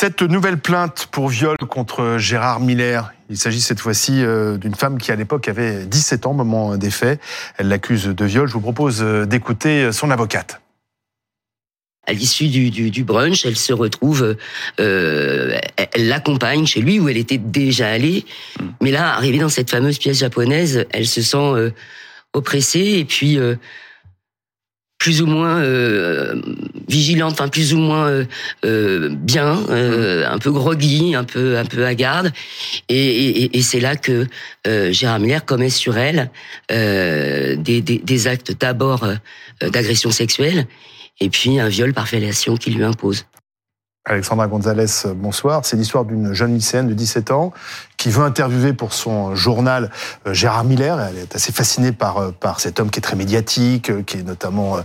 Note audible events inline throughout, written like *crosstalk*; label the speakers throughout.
Speaker 1: Cette nouvelle plainte pour viol contre Gérard Miller, il s'agit cette fois-ci euh, d'une femme qui à l'époque avait 17 ans au moment des faits. Elle l'accuse de viol. Je vous propose euh, d'écouter son avocate.
Speaker 2: À l'issue du, brunch, elle se retrouve, euh, elle l'accompagne chez lui où elle était déjà allée. Mais là, arrivée dans cette fameuse pièce japonaise, elle se sent oppressée et puis plus ou moins euh, vigilante, enfin plus ou moins euh, euh bien, euh, un peu groggy, un peu un peu hagarde, et, et, et c'est là que euh, Gérard Miller commet sur elle des, des, des, actes d'abord d'agression sexuelle et puis un viol par fellation qu'il lui impose.
Speaker 1: Alexandra Gonzalez, bonsoir. C'est l'histoire d'une jeune lycéenne de 17 ans qui veut interviewer pour son journal euh, Gérard Miller. Elle est assez fascinée par, euh, par cet homme qui est très médiatique, euh, qui est notamment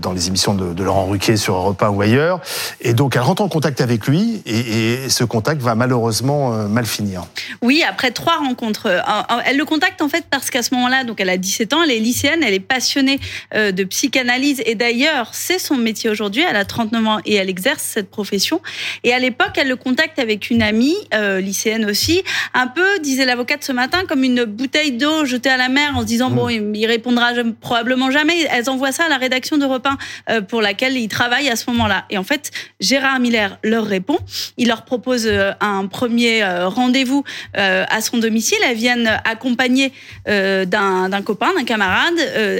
Speaker 1: dans les émissions de, Laurent Ruquier sur Europe 1 ou ailleurs. Et donc elle rentre en contact avec lui et, et ce contact va malheureusement mal finir.
Speaker 3: Oui, après trois rencontres. Elle le contacte en fait parce qu'à ce moment-là, donc elle a 17 ans, elle est lycéenne, elle est passionnée de psychanalyse et d'ailleurs c'est son métier aujourd'hui. Elle a 39 ans et elle exerce cette profession. Et à l'époque, elle le contacte avec une amie, lycéenne aussi, un peu, disait l'avocate ce matin, comme une bouteille d'eau jetée à la mer en se disant, bon, mm. il répondra probablement jamais. Elles envoient ça à la rédaction d'Europe 1 euh, pour laquelle ils travaillent à ce moment-là. Et en fait, Gérard Miller leur répond. Il leur propose euh, un premier euh, rendez-vous à son domicile. Elles viennent accompagnées d'un copain, d'un camarade.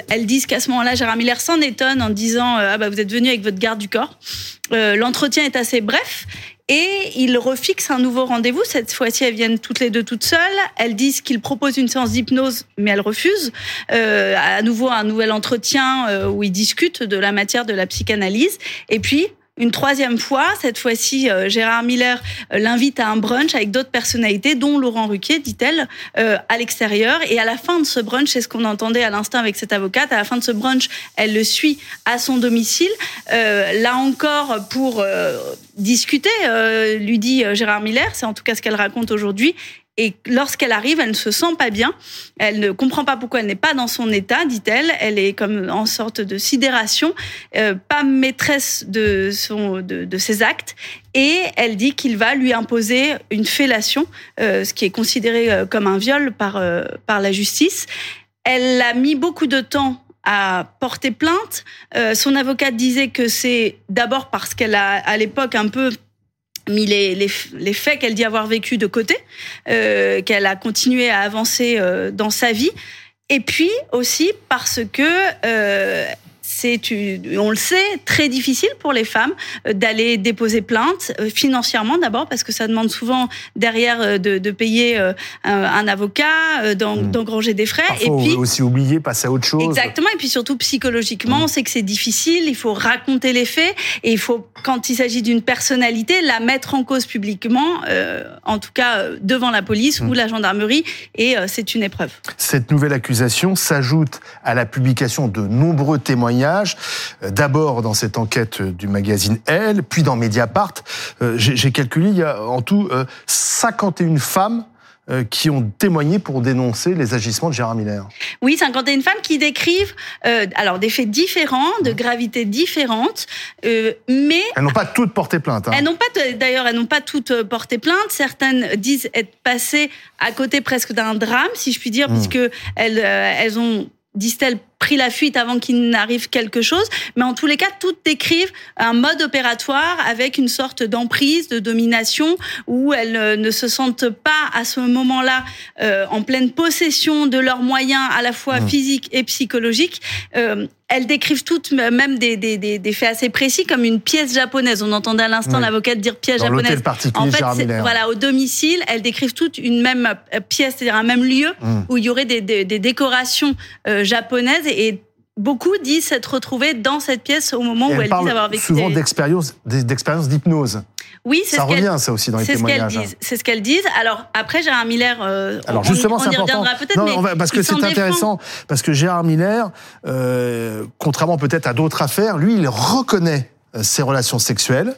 Speaker 3: Elles disent qu'à ce moment-là, Gérard Miller s'en étonne en disant, ah bah, vous êtes venu avec votre garde du corps. L'entretien est assez bref et ils refixent un nouveau rendez-vous. Cette fois-ci, elles viennent toutes les deux toutes seules. Elles disent qu'ils proposent une séance d'hypnose, mais elles refusent. Euh, à nouveau, un nouvel entretien euh, où ils discutent de la matière de la psychanalyse. Et puis, une troisième fois, cette fois-ci, euh, Gérard Miller euh, l'invite à un brunch avec d'autres personnalités, dont Laurent Ruquier, dit-elle, euh, à l'extérieur. Et à la fin de ce brunch, c'est ce qu'on entendait à l'instant avec cette avocate, à la fin de ce brunch, elle le suit à son domicile. là encore, pour discuter, lui dit Gérard Miller, c'est en tout cas ce qu'elle raconte aujourd'hui, et lorsqu'elle arrive, elle ne se sent pas bien. Elle ne comprend pas pourquoi elle n'est pas dans son état, dit-elle. Elle est comme en sorte de sidération, euh, pas maîtresse de, de, ses actes. Et elle dit qu'il va lui imposer une fellation, euh, ce qui est considéré euh, comme un viol par, par la justice. Elle a mis beaucoup de temps à porter plainte. Son avocate disait que c'est d'abord parce qu'elle a à l'époque un peu mis les, les, les faits qu'elle dit avoir vécu de côté, euh, qu'elle a continué à avancer euh, dans sa vie, et puis aussi parce que euh, c'est, on le sait, très difficile pour les femmes euh, d'aller déposer plainte euh, financièrement d'abord parce que ça demande souvent derrière euh, de, de payer un avocat, hmm. d'engranger des frais.
Speaker 1: et puis aussi oublier, passer à autre chose.
Speaker 3: Exactement. Et puis surtout psychologiquement, on sait que c'est difficile. Il faut raconter les faits et il faut, quand il s'agit d'une personnalité, la mettre en cause publiquement, en tout cas devant la police ou hmm. la gendarmerie. Et c'est une épreuve.
Speaker 1: Cette nouvelle accusation s'ajoute à la publication de nombreux témoignages euh, d'abord dans cette enquête du magazine Elle, puis dans Mediapart. Euh, j'ai calculé, il y a en tout 51 euh, femmes qui ont témoigné pour dénoncer les agissements de Gérard Miller.
Speaker 3: Oui, 51 femmes qui décrivent alors des faits différents, de gravité différente, mais
Speaker 1: elles n'ont pas toutes porté plainte. Hein.
Speaker 3: Elles n'ont pas, d'ailleurs, elles n'ont pas toutes porté plainte. Certaines disent être passées à côté presque d'un drame, si je puis dire, mmh. puisque elles, elles ont disent-elles pris la fuite avant qu'il n'arrive quelque chose. Mais en tous les cas, toutes décrivent un mode opératoire avec une sorte d'emprise, de domination, où elles euh, ne se sentent pas à ce moment-là euh, en pleine possession de leurs moyens à la fois mmh. physiques et psychologiques. Euh, elles décrivent toutes, même des, des, des, faits assez précis, comme une pièce japonaise. On entendait à l'instant l'avocate dire pièce japonaise.
Speaker 1: En
Speaker 3: fait, voilà, au domicile, elles décrivent toutes une même pièce, c'est-à-dire un même lieu mmh. où il y aurait des, décorations japonaises et beaucoup disent s'être retrouvés dans cette pièce au moment où elles disent avoir vécu.
Speaker 1: Souvent d'expérience, d'expérience d'hypnose.
Speaker 3: Oui,
Speaker 1: c'est ça ce revient ça aussi dans les témoignages.
Speaker 3: C'est ce qu'elles disent. Alors après Gérard Miller,
Speaker 1: euh, Alors justement, c'est important. peut-être, parce que c'est intéressant, parce que Gérard Miller, euh, contrairement peut-être à d'autres affaires, lui, il reconnaît euh, ses relations sexuelles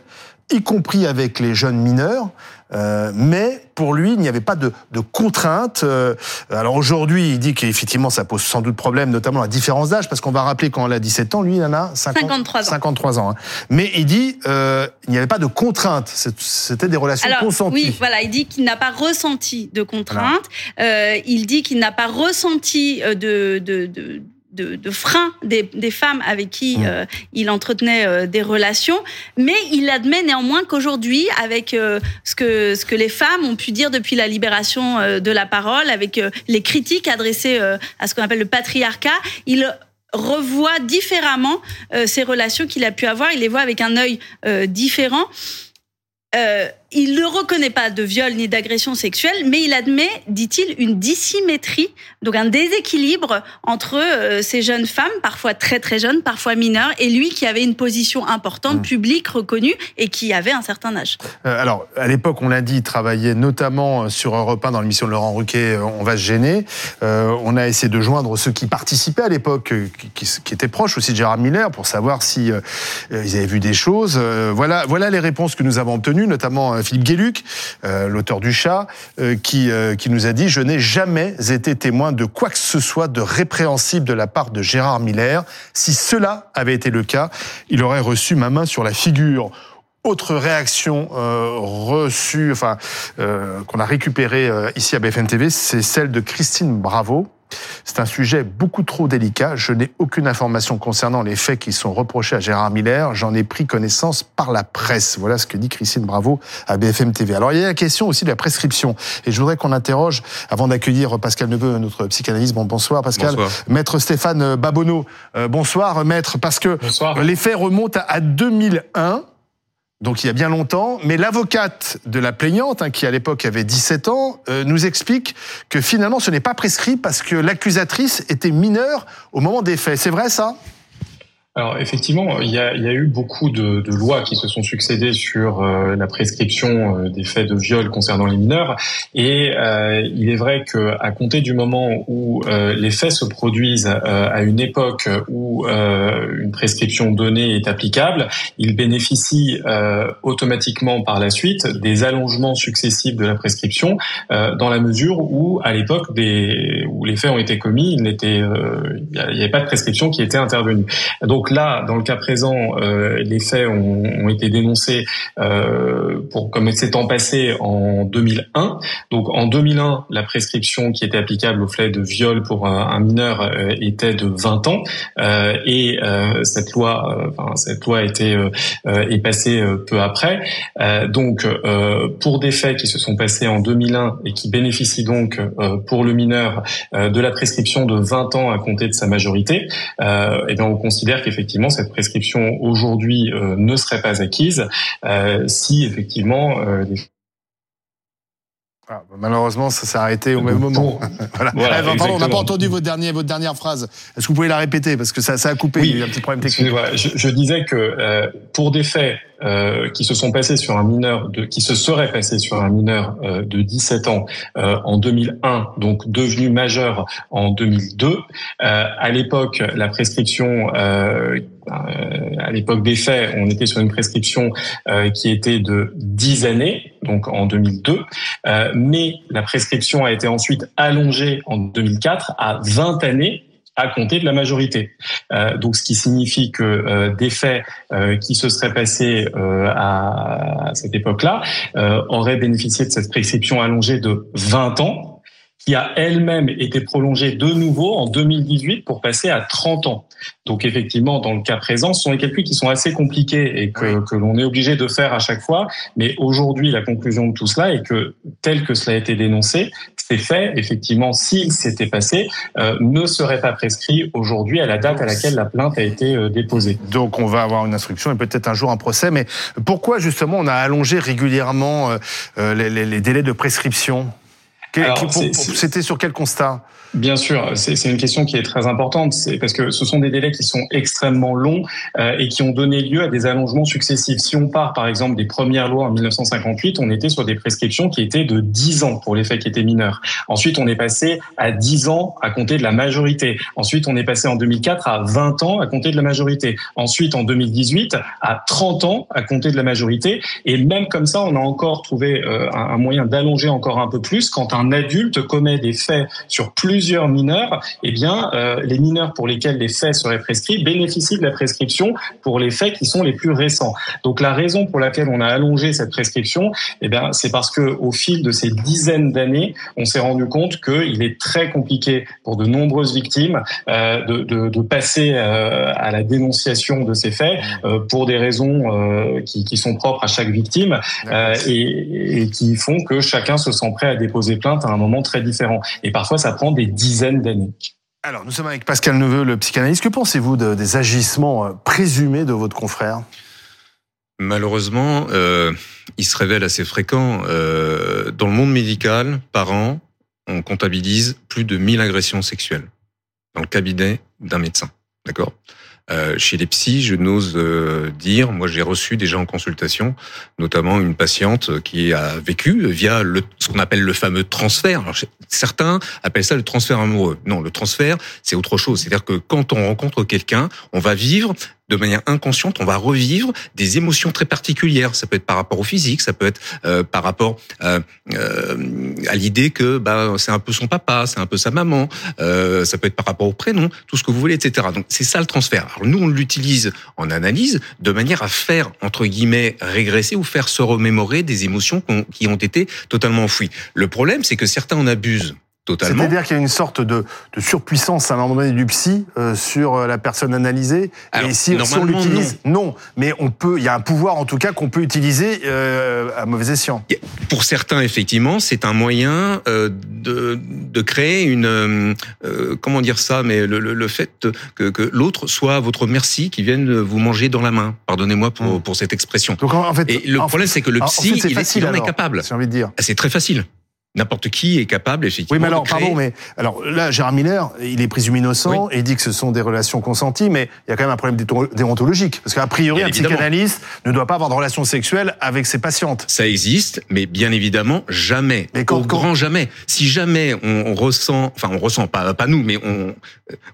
Speaker 1: y compris avec les jeunes mineurs. Euh, mais pour lui, il n'y avait pas de, de contrainte. Euh, alors aujourd'hui, il dit qu'effectivement, ça pose sans doute problème, notamment la différence d'âge, parce qu'on va rappeler quand elle a 17 ans, lui, il en a
Speaker 3: 53 ans.
Speaker 1: 53 ans. Hein. Mais il dit euh, il n'y avait pas de contrainte. C'était des relations
Speaker 3: alors,
Speaker 1: consenties.
Speaker 3: Oui, voilà, il dit qu'il n'a pas ressenti de contrainte. Euh, il dit qu'il n'a pas ressenti euh, de, de, de de, de frein des, des, femmes avec qui euh, il entretenait euh, des relations, mais il admet néanmoins qu'aujourd'hui, avec euh, ce que ce que les femmes ont pu dire depuis la libération de la parole, avec les critiques adressées à ce qu'on appelle le patriarcat, il revoit différemment ces relations qu'il a pu avoir. Il les voit avec un œil différent. Euh, il ne reconnaît pas de viol ni d'agression sexuelle, mais il admet, dit-il, une dissymétrie, donc un déséquilibre entre euh, ces jeunes femmes, parfois très très jeunes, parfois mineures, et lui qui avait une position importante, mmh. publique, reconnue, et qui avait un certain âge.
Speaker 1: Euh, alors, à l'époque, on l'a dit, il travaillait notamment sur Europe 1 dans l'émission de Laurent Ruquet, On va se gêner. Euh, on a essayé de joindre ceux qui participaient à l'époque, qui, qui, qui, étaient proches aussi de Gérard Miller, pour savoir si euh, ils avaient vu des choses. voilà, voilà les réponses que nous avons obtenues, notamment Philippe Guéluc, euh, l'auteur du chat, euh, qui, euh, qui nous a dit Je n'ai jamais été témoin de quoi que ce soit de répréhensible de la part de Gérard Miller. Si cela avait été le cas, il aurait reçu ma main sur la figure. Autre réaction euh, reçue, enfin euh, qu'on a récupérée euh, ici à BFM TV, c'est celle de Christine Bravo, c'est un sujet beaucoup trop délicat. Je n'ai aucune information concernant les faits qui sont reprochés à Gérard Miller. J'en ai pris connaissance par la presse. Voilà ce que dit Christine Bravo à BFM TV. Alors il y a la question aussi de la prescription. Et je voudrais qu'on interroge, avant d'accueillir Pascal Neveu, notre psychanalyste. Bon, bonsoir Pascal.
Speaker 4: Bonsoir.
Speaker 1: Maître Stéphane Babonneau. Euh, bonsoir maître, parce que
Speaker 4: bonsoir.
Speaker 1: les faits remontent à 2001 donc il y a bien longtemps, mais l'avocate de la plaignante, hein, qui à l'époque avait 17 ans, euh, nous explique que finalement ce n'est pas prescrit parce que l'accusatrice était mineure au moment des faits. C'est vrai ça?
Speaker 4: Alors effectivement, il y a, y a eu beaucoup de, de, lois qui se sont succédées sur euh, la prescription euh, des faits de viol concernant les mineurs, et euh, il est vrai que à compter du moment où euh, les faits se produisent euh, à une époque où une prescription donnée est applicable, ils bénéficient automatiquement par la suite des allongements successifs de la prescription, dans la mesure où à l'époque des où les faits ont été commis, il n'y avait pas de prescription qui était intervenue. Donc là, dans le cas présent, euh, les faits ont, ont été dénoncés euh, pour comme s'étant passé en 2001. Donc en 2001, la prescription qui était applicable au fait de viol pour un, mineur euh, était de 20 ans euh, et euh, cette loi, enfin, cette loi a été est passée peu après. donc pour des faits qui se sont passés en 2001 et qui bénéficient donc pour le mineur de la prescription de 20 ans à compter de sa majorité, et bien on considère qu'effectivement effectivement cette prescription aujourd'hui euh, ne serait pas acquise euh, si effectivement euh,
Speaker 1: ah, bah, malheureusement, ça s'est arrêté au même moment. *laughs* voilà. voilà ah, pardon, on n'a pas entendu votre, dernier, votre dernière phrase. Est-ce que vous pouvez la répéter? Parce que ça, ça a coupé,
Speaker 4: oui.
Speaker 1: il y a eu un petit problème technique.
Speaker 4: Je, je, disais que euh, pour des faits euh, qui se sont passés sur un mineur, de, qui se seraient passés sur un mineur euh, de 17 ans euh, en 2001, donc devenu majeur en 2002, euh, à l'époque, la prescription euh, à l'époque des faits, on était sur une prescription euh, qui était de 10 années, donc en 2002, euh, mais la prescription a été ensuite allongée en 2004 à 20 années à compter de la majorité. Euh, donc, ce qui signifie que euh, des faits euh, qui se seraient passés à, à, cette époque-là auraient bénéficié de cette prescription allongée de 20 ans qui a elle-même été prolongée de nouveau en 2018 pour passer à 30 ans. Donc effectivement, dans le cas présent, ce sont des calculs qui sont assez compliqués et que, oui. que l'on est obligé de faire à chaque fois. Mais aujourd'hui, la conclusion de tout cela est que, tel que cela a été dénoncé, ces faits, effectivement, s'ils s'étaient passés, euh, ne seraient pas prescrits aujourd'hui à la date à laquelle la plainte a été euh, déposée.
Speaker 1: Donc on va avoir une instruction et peut-être un jour un procès. Mais pourquoi justement on a allongé régulièrement euh, les, les, les délais de prescription? C'était sur quel constat?
Speaker 4: Bien sûr, c'est une question qui est très importante, c'est parce que ce sont des délais qui sont extrêmement longs euh, et qui ont donné lieu à des allongements successifs. Si on part par exemple des premières lois en 1958, on était sur des prescriptions qui étaient de 10 ans pour les faits qui étaient mineurs. Ensuite, on est passé à 10 ans à compter de la majorité. Ensuite, on est passé en 2004 à 20 ans à compter de la majorité. Ensuite, en 2018, à 30 ans à compter de la majorité. Et même comme ça, on a encore trouvé euh, un moyen d'allonger encore un peu plus quand un adulte commet des faits sur plus plusieurs mineurs, eh bien, euh, les mineurs pour lesquels les faits seraient prescrits bénéficient de la prescription pour les faits qui sont les plus récents. Donc, la raison pour laquelle on a allongé cette prescription, eh bien, c'est parce que au fil de ces dizaines d'années, on s'est rendu compte qu'il est très compliqué pour de nombreuses victimes euh, de, de, de, passer euh, à la dénonciation de ces faits pour des raisons qui, qui, sont propres à chaque victime et, et qui font que chacun se sent prêt à déposer plainte à un moment très différent. Et parfois, ça prend des dizaines d'années.
Speaker 1: Alors, nous sommes avec Pascal Neveu, le psychanalyste. Que pensez-vous des agissements euh, présumés de votre confrère?
Speaker 5: Malheureusement, euh, il se révèle assez fréquent. Euh, dans le monde médical, par an, on comptabilise plus de 1000 agressions sexuelles dans le cabinet d'un médecin. D'accord? euh, chez les psys, je n'ose euh, dire, moi j'ai reçu déjà en consultation, notamment une patiente qui a vécu via le, ce qu'on appelle le fameux transfert. Alors, certains appellent ça le transfert amoureux. Non, le transfert, c'est autre chose. C'est-à-dire que quand on rencontre quelqu'un, on va vivre de manière inconsciente, on va revivre des émotions très particulières. Ça peut être par rapport au physique, ça peut être euh, par rapport euh, euh, à l'idée que bah, c'est un peu son papa, c'est un peu sa maman, euh, ça peut être par rapport au prénom, tout ce que vous voulez, etc. Donc c'est ça le transfert. Alors nous, on l'utilise en analyse de manière à faire, entre guillemets, régresser ou faire se remémorer des émotions qui ont été totalement enfouies. Le problème, c'est que certains en abusent.
Speaker 1: C'est-à-dire qu'il y a une sorte de, de, surpuissance à un moment donné du psy euh, sur euh, la personne analysée. et si, on l'utilise, non. Mais on peut, il y a un pouvoir en tout cas qu'on peut utiliser euh, à mauvais escient.
Speaker 5: Pour certains, effectivement, c'est un moyen euh, de, de, créer une, comment dire ça, mais le, le, le fait que, que l'autre soit votre merci, qui vienne vous manger dans la main. Pardonnez-moi pour, pour cette expression.
Speaker 1: Donc en fait,
Speaker 5: et le problème, c'est que le psy, il, facile, il, en est capable.
Speaker 1: J'ai envie de dire.
Speaker 5: Ah, c'est très facile. N'importe qui est capable, effectivement.
Speaker 1: Oui, mais alors,
Speaker 5: de
Speaker 1: pardon, mais alors là, Gérard Miller, il est présumé innocent et il dit que ce sont des relations consenties, mais il y a quand même un problème déontologique. Parce qu'a priori, un psychanalyste ne doit pas avoir de relations sexuelles avec ses patientes.
Speaker 5: Ça existe, mais bien évidemment, jamais. Mais quand, au grand jamais. Si jamais on, ressent, enfin, on ressent, pas, pas nous, mais on,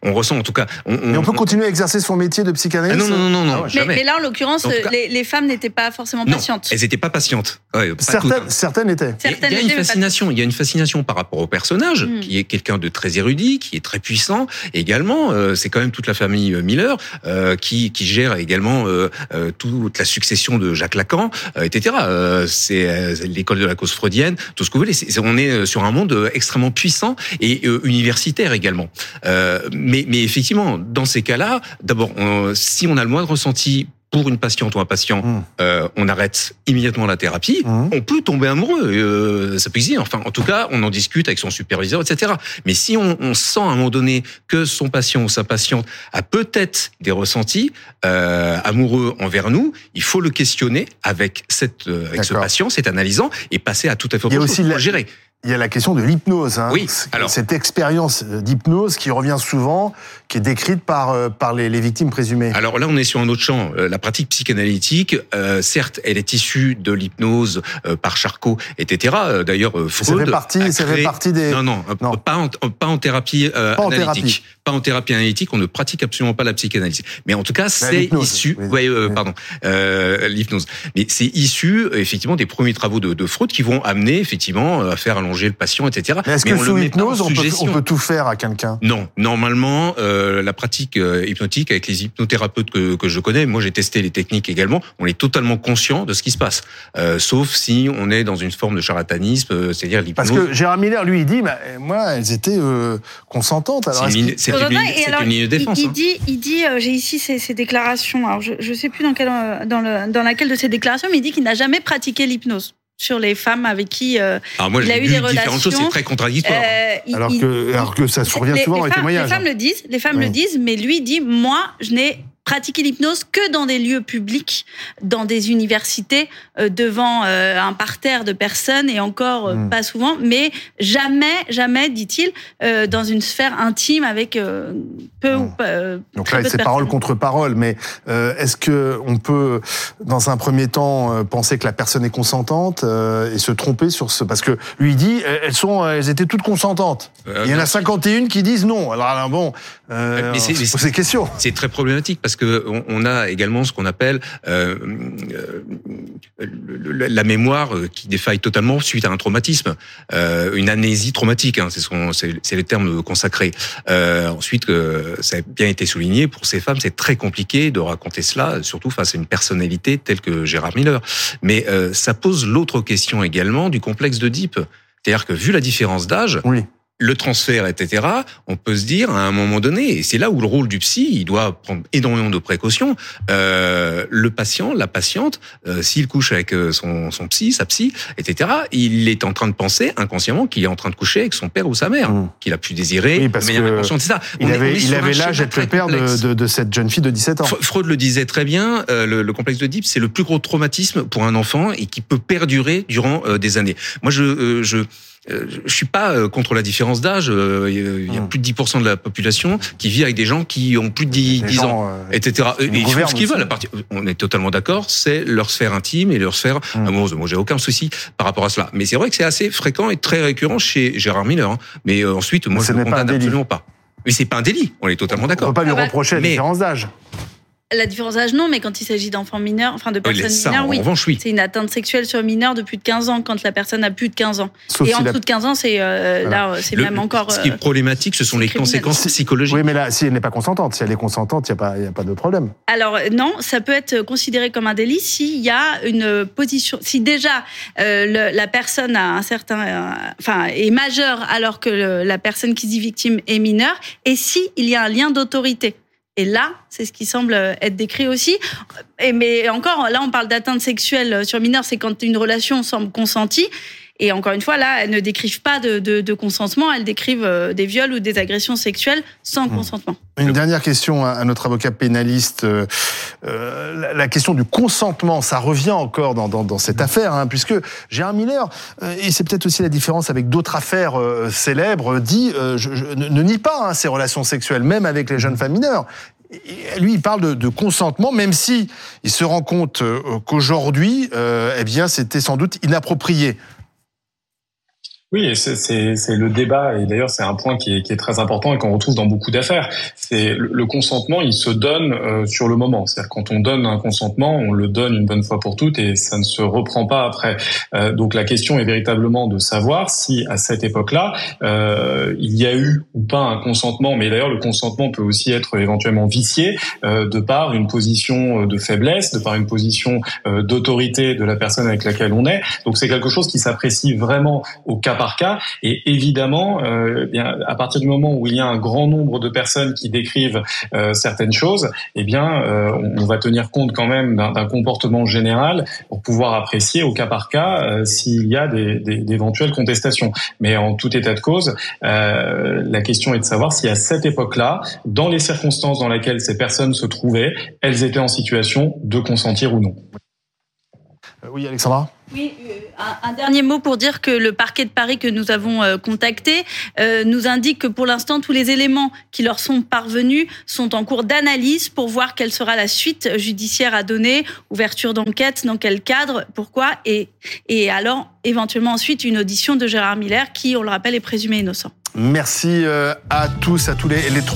Speaker 5: on ressent en tout cas.
Speaker 1: On, mais on peut continuer à exercer son métier de psychanalyste
Speaker 5: ah non, non, non, non,
Speaker 3: ah
Speaker 5: jamais.
Speaker 3: Mais, là, en l'occurrence, les, les, femmes n'étaient pas forcément patientes.
Speaker 5: Non, elles n'étaient pas patientes.
Speaker 1: Ouais, pas certaines, toutes, hein. certaines étaient.
Speaker 5: il y a une fascination il y a une fascination par rapport au personnage, mm. qui est quelqu'un de très érudit, qui est très puissant. également, euh, c'est quand même toute la famille euh, Miller euh, qui, qui gère également euh, euh toute la succession de Jacques Lacan, etc. c'est l'école de la cause freudienne, tout ce que vous voulez. on est sur un monde extrêmement puissant et universitaire également. mais, mais effectivement, dans ces cas-là, d'abord, si on a le moindre ressenti pour une patiente ou un patient, mmh. euh, on arrête immédiatement la thérapie, mmh. on peut tomber amoureux. Euh, ça peut exister. Enfin, en tout cas, on en discute avec son superviseur, etc. Mais si on, on sent à un moment donné que son patient ou sa patiente a peut-être des ressentis euh, amoureux envers nous, il faut le questionner avec cette avec ce patient, cet analysant, et passer à tout à fait autre chose pour gérer
Speaker 1: il y a la question de l'hypnose. Hein.
Speaker 5: Oui, alors
Speaker 1: cette expérience d'hypnose qui revient souvent, qui est décrite par euh, par les, les, victimes présumées.
Speaker 5: Alors là, on est sur un autre champ. Euh, la pratique psychanalytique, euh, certes, elle est issue de l'hypnose euh, par Charcot, etc. D'ailleurs, Freud
Speaker 1: ça fait partie, ça fait partie des.
Speaker 5: Non, non, non. Pas, en, pas en thérapie pas en analytique. Thérapie. Pas en thérapie analytique. On ne pratique absolument pas la psychanalyse. Mais en tout cas, c'est issu. Oui, ouais, pardon, l'hypnose. Mais c'est issu effectivement des premiers travaux de, de Freud qui vont amener effectivement à faire un le patient, etc.
Speaker 1: Mais est-ce que sous hypnose, on peut, on peut, tout faire à quelqu'un?
Speaker 5: Non, normalement, euh, la pratique euh, hypnotique avec les hypnothérapeutes que, que je connais, moi j'ai testé les techniques également, on est totalement conscient de ce qui se passe, euh, sauf si on est dans une forme de charlatanisme, c'est-à-dire l'hypnose.
Speaker 1: Parce que Gérard Miller, lui, il dit, bah, moi, elles étaient euh, consentantes.
Speaker 5: C'est une, une, ligne de défense.
Speaker 3: Il, il, dit, il dit, j'ai ici ces, ces, déclarations. Alors, je, je sais plus dans quelle, dans, le, dans laquelle de ces déclarations, mais il dit qu'il n'a jamais pratiqué l'hypnose sur les femmes avec qui euh,
Speaker 5: alors moi,
Speaker 3: il a eu des relations.
Speaker 5: Choses, c'est très contradictoire. Euh,
Speaker 1: alors, que, alors que ça survient souvent dans les témoignages.
Speaker 3: Les femmes le disent, les femmes le disent, mais lui dit moi, je n'ai pratiquer l'hypnose que dans des lieux publics, dans des universités, euh, devant euh, un parterre de personnes et encore euh,
Speaker 1: Hmm.
Speaker 3: pas souvent, mais jamais, jamais, dit-il, euh, dans une sphère intime avec euh, peu
Speaker 1: Hmm.
Speaker 3: ou pas. euh,
Speaker 1: Donc là, c'est parole contre parole, mais euh, est-ce que on peut, dans un premier temps, euh, penser que la personne est consentante euh, et se tromper sur ce? Parce que lui il dit, elles sont, elles étaient toutes consentantes.
Speaker 5: Euh,
Speaker 1: Il y en a
Speaker 5: non,
Speaker 1: 51 qui disent non. Alors là, bon, euh,
Speaker 5: Mais c'est-
Speaker 1: on se
Speaker 5: mais
Speaker 1: pose des questions.
Speaker 5: C'est très problématique parce que on, on a également ce qu'on appelle euh, euh, la mémoire euh, qui défaille totalement suite à un traumatisme, une amnésie traumatique. Hein, c'est ce qu'on- c'est les termes consacrés. Ensuite, ça a bien été souligné pour ces femmes, c'est très compliqué de raconter cela, surtout face à une personnalité telle que Gérard Miller. Mais ça pose l'autre question également du complexe d'Oedipe. C'est-à-dire que vu la différence d'âge,
Speaker 1: Oui.
Speaker 5: Le transfert, etc., on peut se dire à un moment donné, et c'est là où le rôle du psy, il doit prendre énormément de précautions. Euh, le patient, la patiente, euh, s'il couche avec euh, son, son psy, sa psy, etc., il est en train de penser inconsciemment qu'il est en train de coucher avec son père ou sa mère,
Speaker 1: Mm.
Speaker 5: qu'il a pu désirer,
Speaker 1: Oui, parce
Speaker 5: de manière
Speaker 1: que
Speaker 5: inconsciente. C'est ça.
Speaker 1: Il
Speaker 5: On
Speaker 1: avait,
Speaker 5: est
Speaker 1: il
Speaker 5: sur un
Speaker 1: avait l'âge d'être le père de, de, de cette jeune fille de 17 ans.
Speaker 5: Fre- Freud le disait très bien, euh, le, le complexe d'Oedipe, c'est le plus gros traumatisme pour un enfant et qui peut perdurer durant des années. Moi, je, je, euh, je suis pas euh, contre la différence d'âge. euh, Il y a- il y a
Speaker 1: Mm.
Speaker 5: plus de 10% de la population qui vit avec des gens qui ont plus de 10,
Speaker 1: Les
Speaker 5: 10 ans.
Speaker 1: gens, euh,
Speaker 5: Etc. Et ils font ce qu'ils veulent. À partir, on est totalement d'accord. C'est leur sphère intime et leur sphère
Speaker 1: Mm.
Speaker 5: amoureuse. Moi, j'ai aucun souci par rapport à cela. Mais c'est vrai que c'est assez fréquent et très récurrent chez Gérard Miller. hein. Mais euh, ensuite, moi,
Speaker 1: Mais
Speaker 5: je ne condamne absolument pas. Mais c'est pas un délit. On est totalement
Speaker 1: on
Speaker 5: d'accord.
Speaker 1: peut pas lui
Speaker 3: Ah bah,
Speaker 1: reprocher la différence d'âge.
Speaker 3: La différence d'âge, non, mais quand il s'agit d'enfants mineurs, enfin de
Speaker 5: Oui,
Speaker 3: personnes
Speaker 5: ça,
Speaker 3: mineures,
Speaker 5: en
Speaker 3: oui.
Speaker 5: revanche, oui.
Speaker 3: C'est une atteinte sexuelle sur mineur de plus de 15 ans quand la personne a plus de 15 ans.
Speaker 1: Sauf
Speaker 3: Et
Speaker 1: si
Speaker 3: en
Speaker 1: la-
Speaker 3: dessous de 15 ans, c'est euh,
Speaker 1: Voilà.
Speaker 3: là, c'est
Speaker 5: Le-
Speaker 3: même encore.
Speaker 5: Ce qui
Speaker 3: euh,
Speaker 5: est problématique, ce sont les
Speaker 3: criminel.
Speaker 5: conséquences psychologiques.
Speaker 1: Oui, mais là, si elle n'est pas consentante, si elle est consentante, il n'y a, pas- il y a pas de problème.
Speaker 3: Alors euh, non, ça peut être considéré comme un délit s'il y a une position, si déjà euh, le- la personne a un certain, euh, enfin est majeure alors que le- la personne qui se dit victime est mineure, et si il y a un lien d'autorité. Et là, c'est ce qui semble être décrit aussi. Et mais encore, là, on parle d'atteinte sexuelle sur mineur, c'est quand une relation semble consentie. Et encore une fois, là, elles ne décrivent pas de, de- de consentement, elles décrivent euh, des viols ou des agressions sexuelles sans
Speaker 1: Mmh.
Speaker 3: consentement.
Speaker 1: Une dernière question à, notre avocat pénaliste. Euh, euh, la, la question du consentement, ça revient encore dans, dans, dans cette affaire, hein, puisque Gérard Miller, euh, et c'est peut-être aussi la différence avec d'autres affaires euh, célèbres, dit euh, je, je- ne, ne nie pas hein, ses relations sexuelles, même avec les jeunes femmes mineures. Lui, il parle de, de consentement, même si il se rend compte qu'aujourd'hui, euh, eh bien, c'était sans doute inapproprié.
Speaker 4: Oui, c'est- le débat, et d'ailleurs c'est un point qui est, qui est très important et qu'on retrouve dans beaucoup d'affaires. C'est le, le consentement, il se donne euh, sur le moment. C'est-à-dire quand on donne un consentement, on le donne une bonne fois pour toutes et ça ne se reprend pas après. Euh, donc la question est véritablement de savoir si à cette époque-là, euh, il y a eu ou pas un consentement. Mais d'ailleurs le consentement peut aussi être éventuellement vicié euh, de par une position euh, de faiblesse, de par une position euh, d'autorité de la personne avec laquelle on est. Donc c'est quelque chose qui s'apprécie vraiment au cas par cas. Et évidemment, euh, bien, à partir du moment où il y a un grand nombre de personnes qui décrivent euh, certaines choses, eh bien, euh, on, va tenir compte quand même d'un comportement général pour pouvoir apprécier au cas par cas s'il y a d'éventuelles contestations. Mais en tout état de cause, la question est de savoir si à cette époque-là, dans les circonstances dans lesquelles ces personnes se trouvaient, elles étaient en situation de consentir ou non.
Speaker 1: Oui, Alexandra?
Speaker 3: Oui, euh, un, dernier mot pour dire que le parquet de Paris que nous avons euh, contacté euh, nous indique que pour l'instant, tous les éléments qui leur sont parvenus sont en cours d'analyse pour voir quelle sera la suite judiciaire à donner, ouverture d'enquête, dans quel cadre, pourquoi, et, et alors éventuellement ensuite une audition de Gérard Miller qui, on le rappelle, est présumé innocent.
Speaker 1: Merci à tous, à tous les trois.